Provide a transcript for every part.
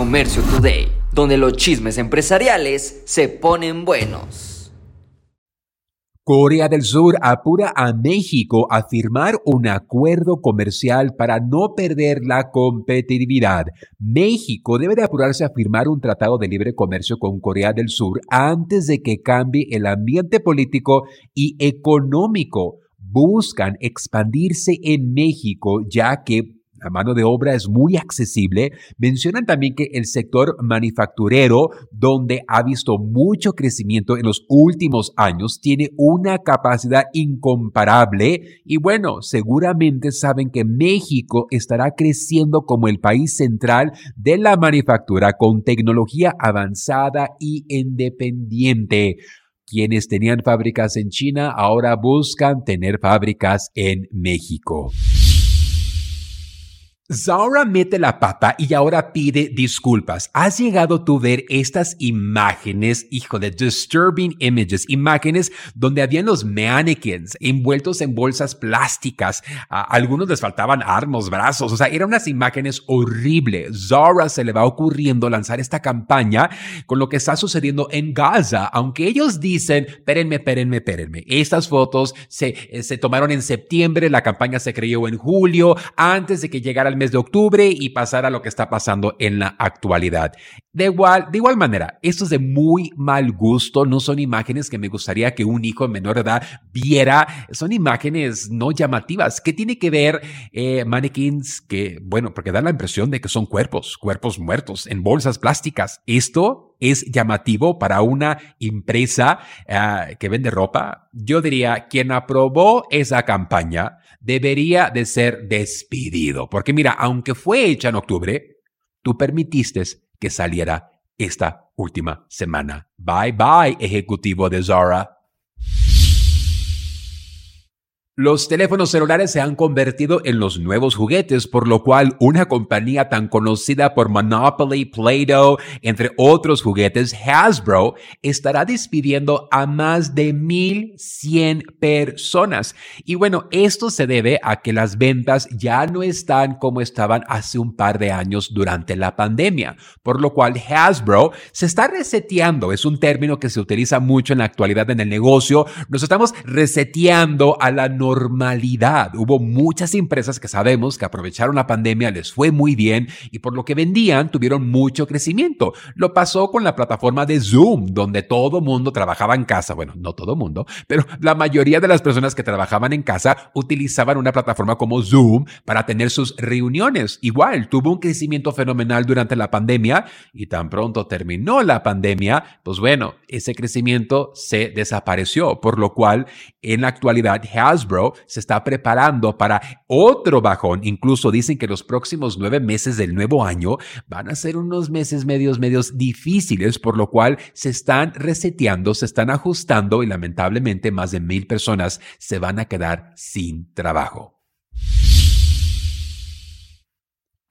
Comercio Today, donde los chismes empresariales se ponen buenos. Corea del Sur apura a México a firmar un acuerdo comercial para no perder la competitividad. México debe de apurarse a firmar un tratado de libre comercio con Corea del Sur antes de que cambie el ambiente político y económico. Buscan expandirse en México ya que la mano de obra es muy accesible. Mencionan también que el sector manufacturero, donde ha visto mucho crecimiento en los últimos años, tiene una capacidad incomparable y bueno, seguramente saben que México estará creciendo como el país central de la manufactura con tecnología avanzada y independiente. Quienes tenían fábricas en China ahora buscan tener fábricas en México. Zara mete la pata y ahora pide disculpas. ¿Has llegado tú a ver estas imágenes, hijo de disturbing images, imágenes donde habían los mannequins envueltos en bolsas plásticas? Algunos les faltaban armas, brazos, o sea, eran unas imágenes horribles. Zara se le va ocurriendo lanzar esta campaña con lo que está sucediendo en Gaza, aunque ellos dicen, espérenme, espérenme, espérenme. Estas fotos se, eh, se tomaron en septiembre, la campaña se creyó en julio, antes de que llegara el mes de octubre y pasar a lo que está pasando en la actualidad. De igual, de igual manera, esto es de muy mal gusto, no son imágenes que me gustaría que un hijo menor de edad viera, son imágenes no llamativas. ¿Qué tiene que ver eh, mannequins que, bueno, porque da la impresión de que son cuerpos, cuerpos muertos en bolsas plásticas? Esto es llamativo para una empresa uh, que vende ropa. Yo diría, quien aprobó esa campaña debería de ser despedido. Porque mira, aunque fue hecha en octubre, tú permitiste que saliera esta última semana. Bye bye, ejecutivo de Zara. Los teléfonos celulares se han convertido en los nuevos juguetes, por lo cual una compañía tan conocida por Monopoly, Play-Doh, entre otros juguetes, Hasbro, estará despidiendo a más de 1.100 personas. Y bueno, esto se debe a que las ventas ya no están como estaban hace un par de años durante la pandemia, por lo cual Hasbro se está reseteando. Es un término que se utiliza mucho en la actualidad en el negocio. Nos estamos reseteando a la normalidad. Hubo muchas empresas que sabemos que aprovecharon la pandemia, les fue muy bien y por lo que vendían tuvieron mucho crecimiento. Lo pasó con la plataforma de Zoom, donde todo mundo trabajaba en casa. Bueno, no todo mundo, pero la mayoría de las personas que trabajaban en casa utilizaban una plataforma como Zoom para tener sus reuniones. Igual, tuvo un crecimiento fenomenal durante la pandemia y tan pronto terminó la pandemia, pues bueno, ese crecimiento se desapareció, por lo cual en la actualidad Hasbro se está preparando para otro bajón. Incluso dicen que los próximos nueve meses del nuevo año van a ser unos meses medios, medios difíciles, por lo cual se están reseteando, se están ajustando y lamentablemente más de mil personas se van a quedar sin trabajo.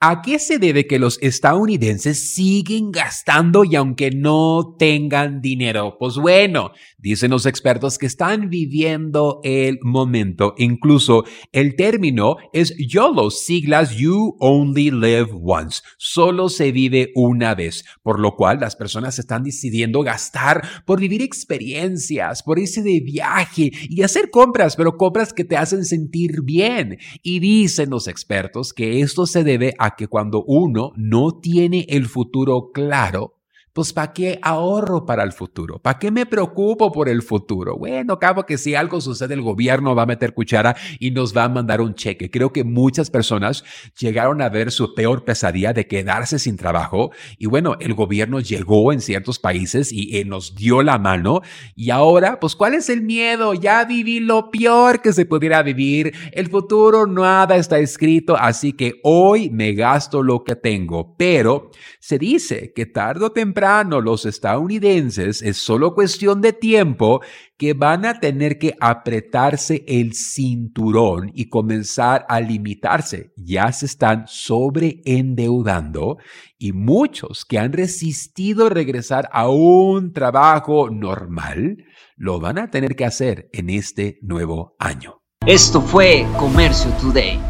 ¿A qué se debe que los estadounidenses siguen gastando y aunque no tengan dinero? Pues bueno, dicen los expertos que están viviendo el momento. Incluso el término es YOLO, siglas You Only Live Once. Solo se vive una vez, por lo cual las personas están decidiendo gastar por vivir experiencias, por irse de viaje y hacer compras, pero compras que te hacen sentir bien. Y dicen los expertos que esto se debe a que cuando uno no tiene el futuro claro, pues ¿para qué ahorro para el futuro? ¿Para qué me preocupo por el futuro? Bueno, cabo que si algo sucede, el gobierno va a meter cuchara y nos va a mandar un cheque. Creo que muchas personas llegaron a ver su peor pesadilla de quedarse sin trabajo y bueno, el gobierno llegó en ciertos países y eh, nos dio la mano y ahora, pues ¿cuál es el miedo? Ya viví lo peor que se pudiera vivir. El futuro nada está escrito, así que hoy me gasto lo que tengo, pero se dice que tarde o los estadounidenses es solo cuestión de tiempo que van a tener que apretarse el cinturón y comenzar a limitarse. Ya se están sobreendeudando y muchos que han resistido regresar a un trabajo normal lo van a tener que hacer en este nuevo año. Esto fue Comercio Today.